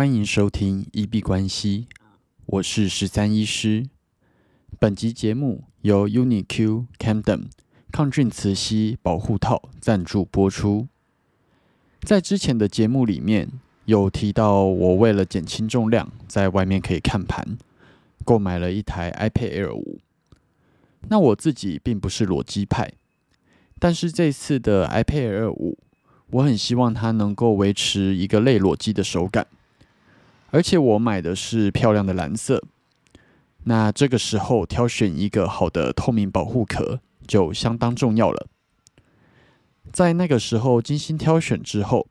欢迎收听一币关系，我是十三医师。本集节目由 UniQ Camden 抗菌磁吸保护套赞助播出。在之前的节目里面有提到，我为了减轻重量，在外面可以看盘，购买了一台 iPad Air 五。那我自己并不是裸机派，但是这次的 iPad Air 五，我很希望它能够维持一个类裸机的手感。而且我买的是漂亮的蓝色，那这个时候挑选一个好的透明保护壳就相当重要了。在那个时候精心挑选之后，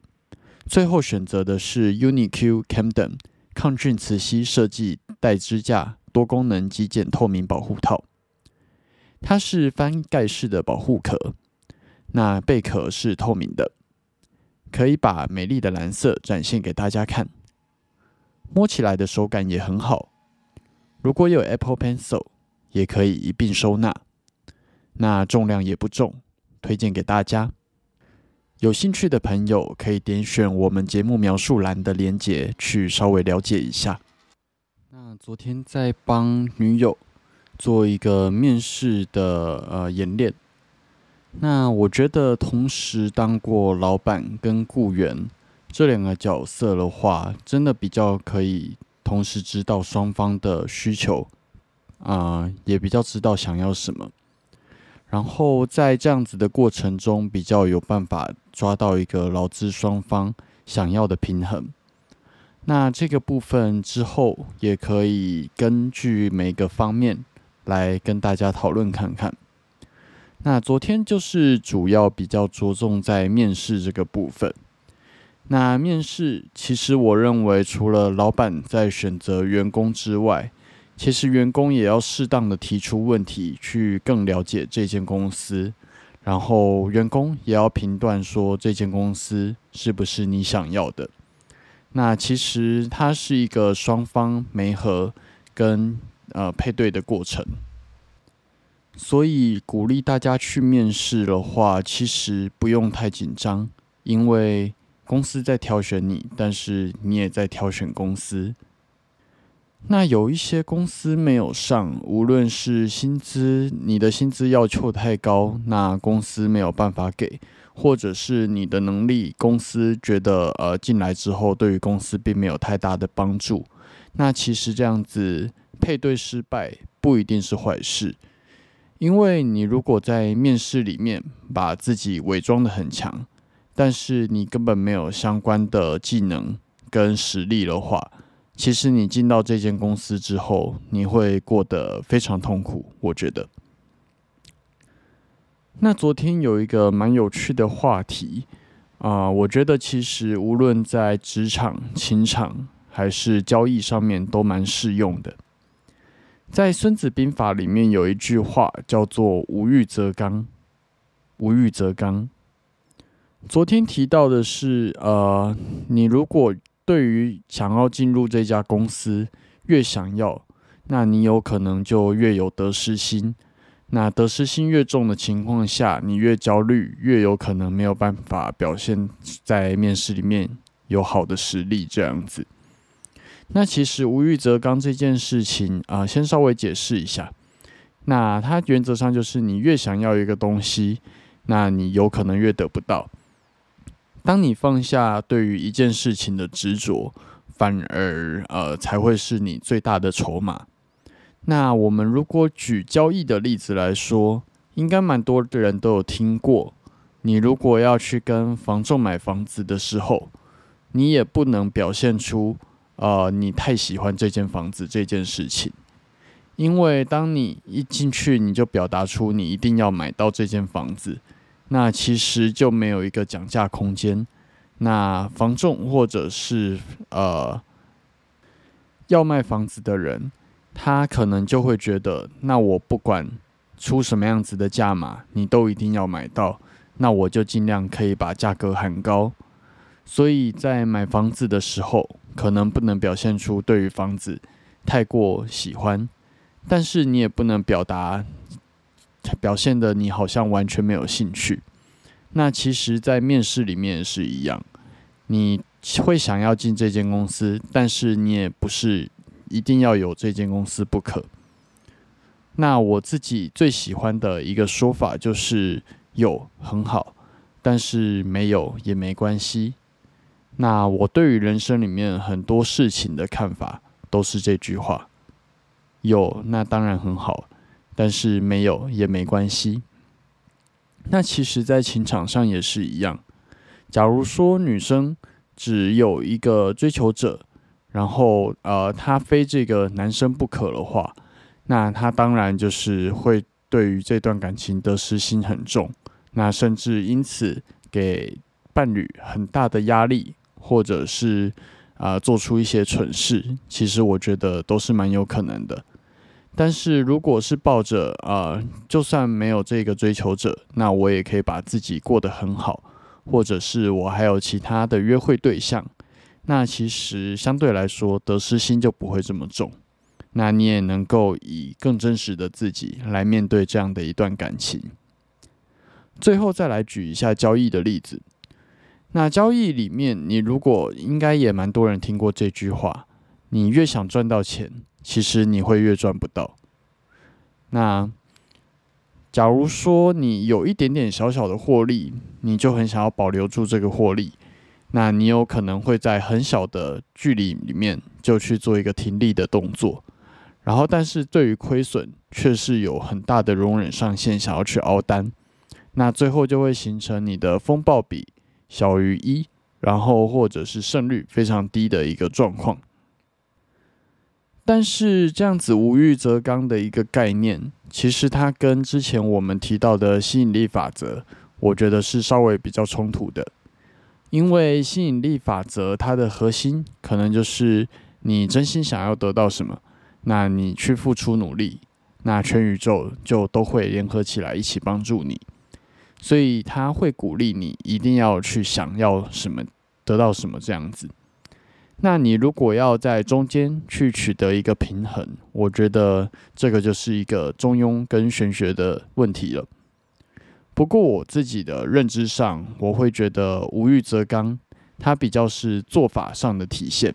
最后选择的是 UniQ Camden 抗菌磁吸设计带支架多功能极简透明保护套。它是翻盖式的保护壳，那贝壳是透明的，可以把美丽的蓝色展现给大家看。摸起来的手感也很好，如果有 Apple Pencil，也可以一并收纳。那重量也不重，推荐给大家。有兴趣的朋友可以点选我们节目描述栏的链接去稍微了解一下。那昨天在帮女友做一个面试的呃演练，那我觉得同时当过老板跟雇员。这两个角色的话，真的比较可以同时知道双方的需求，啊，也比较知道想要什么。然后在这样子的过程中，比较有办法抓到一个劳资双方想要的平衡。那这个部分之后，也可以根据每个方面来跟大家讨论看看。那昨天就是主要比较着重在面试这个部分。那面试，其实我认为，除了老板在选择员工之外，其实员工也要适当的提出问题，去更了解这间公司，然后员工也要评断说这间公司是不是你想要的。那其实它是一个双方媒合跟呃配对的过程，所以鼓励大家去面试的话，其实不用太紧张，因为。公司在挑选你，但是你也在挑选公司。那有一些公司没有上，无论是薪资，你的薪资要求太高，那公司没有办法给；或者是你的能力，公司觉得呃进来之后对于公司并没有太大的帮助。那其实这样子配对失败不一定是坏事，因为你如果在面试里面把自己伪装的很强。但是你根本没有相关的技能跟实力的话，其实你进到这间公司之后，你会过得非常痛苦。我觉得。那昨天有一个蛮有趣的话题啊，我觉得其实无论在职场、情场还是交易上面都蛮适用的。在《孙子兵法》里面有一句话叫做“无欲则刚”，无欲则刚。昨天提到的是，呃，你如果对于想要进入这家公司越想要，那你有可能就越有得失心。那得失心越重的情况下，你越焦虑，越有可能没有办法表现在面试里面有好的实力这样子。那其实无欲则刚这件事情啊，先稍微解释一下。那它原则上就是你越想要一个东西，那你有可能越得不到。当你放下对于一件事情的执着，反而呃才会是你最大的筹码。那我们如果举交易的例子来说，应该蛮多的人都有听过。你如果要去跟房仲买房子的时候，你也不能表现出呃你太喜欢这间房子这件事情，因为当你一进去，你就表达出你一定要买到这间房子。那其实就没有一个讲价空间。那房仲或者是呃要卖房子的人，他可能就会觉得，那我不管出什么样子的价码，你都一定要买到，那我就尽量可以把价格喊高。所以在买房子的时候，可能不能表现出对于房子太过喜欢，但是你也不能表达。表现的你好像完全没有兴趣，那其实，在面试里面是一样，你会想要进这间公司，但是你也不是一定要有这间公司不可。那我自己最喜欢的一个说法就是有很好，但是没有也没关系。那我对于人生里面很多事情的看法都是这句话：有那当然很好，但是没有也没关系。那其实，在情场上也是一样。假如说女生只有一个追求者，然后呃，她非这个男生不可的话。那他当然就是会对于这段感情得失心很重，那甚至因此给伴侣很大的压力，或者是啊做出一些蠢事，其实我觉得都是蛮有可能的。但是如果是抱着啊，就算没有这个追求者，那我也可以把自己过得很好，或者是我还有其他的约会对象，那其实相对来说得失心就不会这么重。那你也能够以更真实的自己来面对这样的一段感情。最后再来举一下交易的例子。那交易里面，你如果应该也蛮多人听过这句话：你越想赚到钱，其实你会越赚不到。那假如说你有一点点小小的获利，你就很想要保留住这个获利，那你有可能会在很小的距离里面就去做一个停利的动作。然后，但是对于亏损却是有很大的容忍上限，想要去熬单，那最后就会形成你的风暴比小于一，然后或者是胜率非常低的一个状况。但是这样子无欲则刚的一个概念，其实它跟之前我们提到的吸引力法则，我觉得是稍微比较冲突的，因为吸引力法则它的核心可能就是你真心想要得到什么。那你去付出努力，那全宇宙就都会联合起来一起帮助你，所以他会鼓励你一定要去想要什么，得到什么这样子。那你如果要在中间去取得一个平衡，我觉得这个就是一个中庸跟玄学的问题了。不过我自己的认知上，我会觉得无欲则刚，它比较是做法上的体现。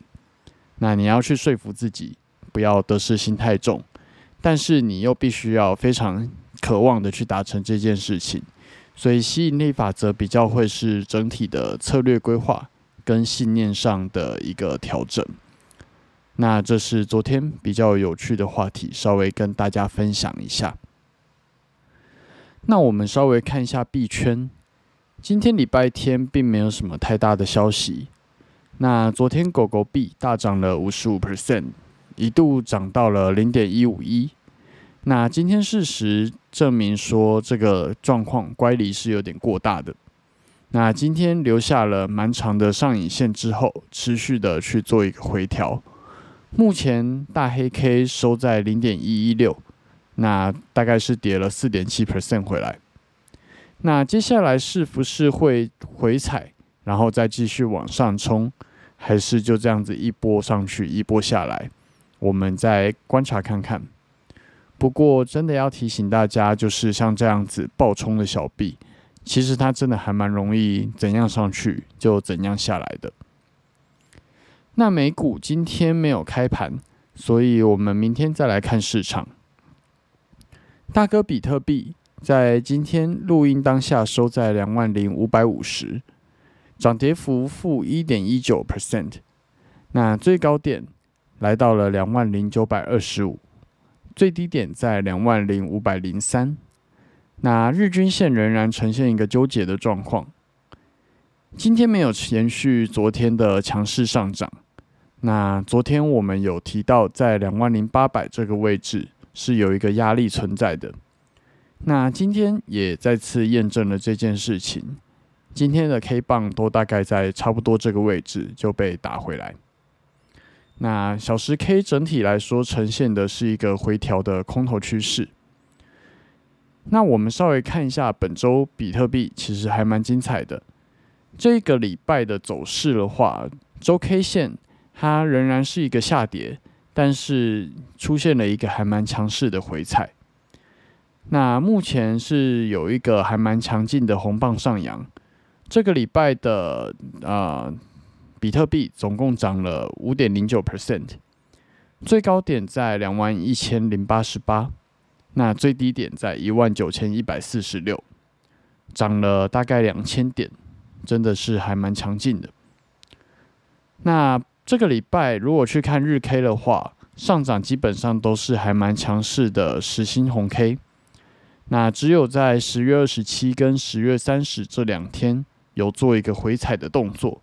那你要去说服自己。不要得失心太重，但是你又必须要非常渴望的去达成这件事情，所以吸引力法则比较会是整体的策略规划跟信念上的一个调整。那这是昨天比较有趣的话题，稍微跟大家分享一下。那我们稍微看一下币圈，今天礼拜天并没有什么太大的消息。那昨天狗狗币大涨了五十五 percent。一度涨到了零点一五一，那今天事实证明说这个状况乖离是有点过大的。那今天留下了蛮长的上影线之后，持续的去做一个回调。目前大黑 K 收在零点一一六，那大概是跌了四点七 percent 回来。那接下来是不是会回踩，然后再继续往上冲，还是就这样子一波上去，一波下来？我们再观察看看。不过，真的要提醒大家，就是像这样子爆冲的小币，其实它真的还蛮容易怎样上去就怎样下来的。那美股今天没有开盘，所以我们明天再来看市场。大哥，比特币在今天录音当下收在两万零五百五十，涨跌幅负一点一九 percent。那最高点。来到了两万零九百二十五，最低点在两万零五百零三。那日均线仍然呈现一个纠结的状况。今天没有延续昨天的强势上涨。那昨天我们有提到，在两万零八百这个位置是有一个压力存在的。那今天也再次验证了这件事情。今天的 K 棒都大概在差不多这个位置就被打回来。那小时 K 整体来说呈现的是一个回调的空头趋势。那我们稍微看一下本周比特币，其实还蛮精彩的。这个礼拜的走势的话，周 K 线它仍然是一个下跌，但是出现了一个还蛮强势的回踩。那目前是有一个还蛮强劲的红棒上扬。这个礼拜的啊。比特币总共涨了五点零九 percent，最高点在两万一千零八十八，那最低点在一万九千一百四十六，涨了大概两千点，真的是还蛮强劲的。那这个礼拜如果去看日 K 的话，上涨基本上都是还蛮强势的实心红 K。那只有在十月二十七跟十月三十这两天有做一个回踩的动作，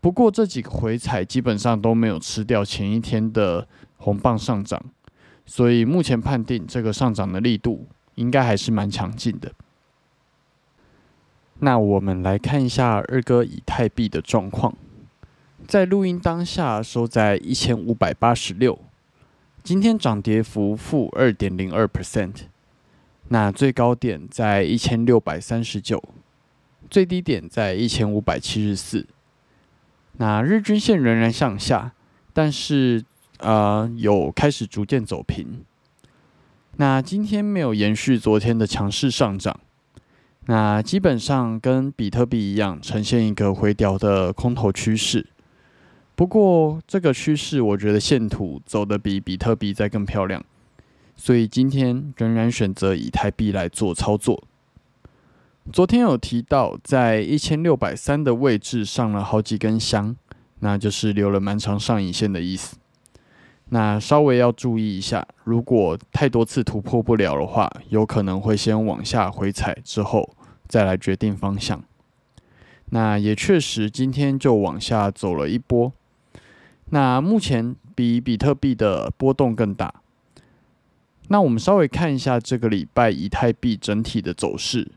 不过这几个回踩基本上都没有吃掉前一天的红棒上涨，所以目前判定这个上涨的力度应该还是蛮强劲的。那我们来看一下二哥以太币的状况。在录音当下收在一千五百八十六，今天涨跌幅负二点零二 percent，那最高点在一千六百三十九，最低点在一千五百七十四。那日均线仍然向下，但是呃有开始逐渐走平。那今天没有延续昨天的强势上涨，那基本上跟比特币一样，呈现一个回调的空头趋势。不过，这个趋势我觉得线图走的比比特币再更漂亮，所以今天仍然选择以太币来做操作。昨天有提到，在一千六百三的位置上了好几根香，那就是留了蛮长上影线的意思。那稍微要注意一下，如果太多次突破不了的话，有可能会先往下回踩，之后再来决定方向。那也确实，今天就往下走了一波。那目前比比特币的波动更大。那我们稍微看一下这个礼拜以太币整体的走势。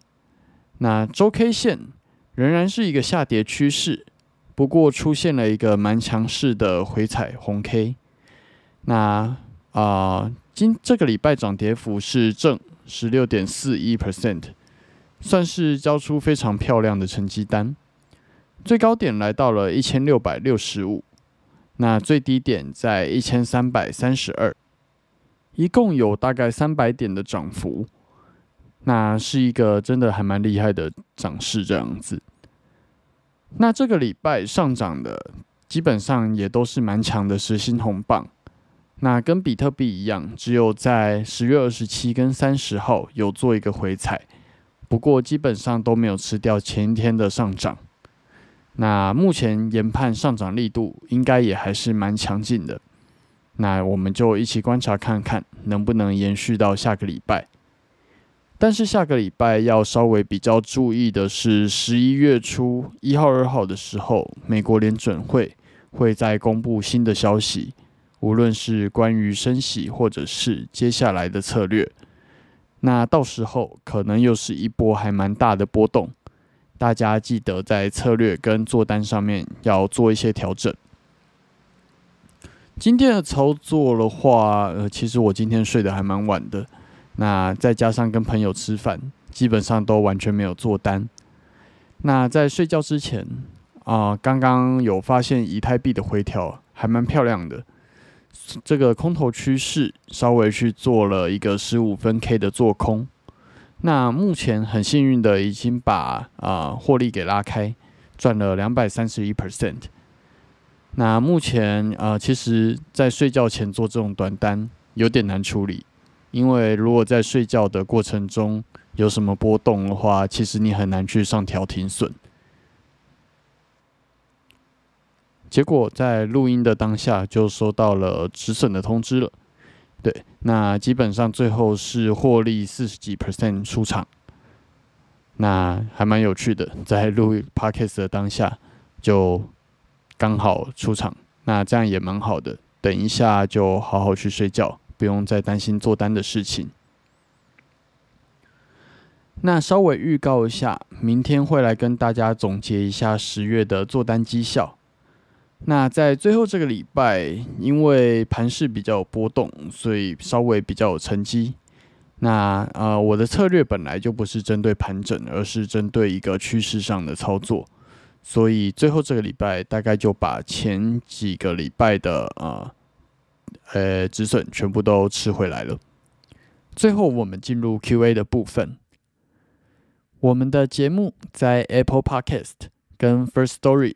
那周 K 线仍然是一个下跌趋势，不过出现了一个蛮强势的回踩红 K。那啊，今这个礼拜涨跌幅是正十六点四一 percent，算是交出非常漂亮的成绩单。最高点来到了一千六百六十五。那最低点在一千三百三十二，一共有大概三百点的涨幅，那是一个真的还蛮厉害的涨势这样子。那这个礼拜上涨的基本上也都是蛮强的实心红棒，那跟比特币一样，只有在十月二十七跟三十号有做一个回踩，不过基本上都没有吃掉前一天的上涨。那目前研判上涨力度应该也还是蛮强劲的，那我们就一起观察看看能不能延续到下个礼拜。但是下个礼拜要稍微比较注意的是，十一月初一号、二号的时候，美国联准会会再公布新的消息，无论是关于升息或者是接下来的策略，那到时候可能又是一波还蛮大的波动。大家记得在策略跟做单上面要做一些调整。今天的操作的话，呃，其实我今天睡得还蛮晚的，那再加上跟朋友吃饭，基本上都完全没有做单。那在睡觉之前啊，刚刚有发现以太币的回调还蛮漂亮的，这个空头趋势稍微去做了一个十五分 K 的做空。那目前很幸运的已经把啊获利给拉开，赚了两百三十一 percent。那目前啊，其实在睡觉前做这种短单有点难处理，因为如果在睡觉的过程中有什么波动的话，其实你很难去上调停损。结果在录音的当下就收到了止损的通知了。对，那基本上最后是获利四十几 percent 出场，那还蛮有趣的，在录 podcast 的当下就刚好出场，那这样也蛮好的。等一下就好好去睡觉，不用再担心做单的事情。那稍微预告一下，明天会来跟大家总结一下十月的做单绩效。那在最后这个礼拜，因为盘势比较有波动，所以稍微比较有成绩。那呃，我的策略本来就不是针对盘整，而是针对一个趋势上的操作，所以最后这个礼拜大概就把前几个礼拜的呃呃止损全部都吃回来了。最后我们进入 Q&A 的部分。我们的节目在 Apple Podcast 跟 First Story。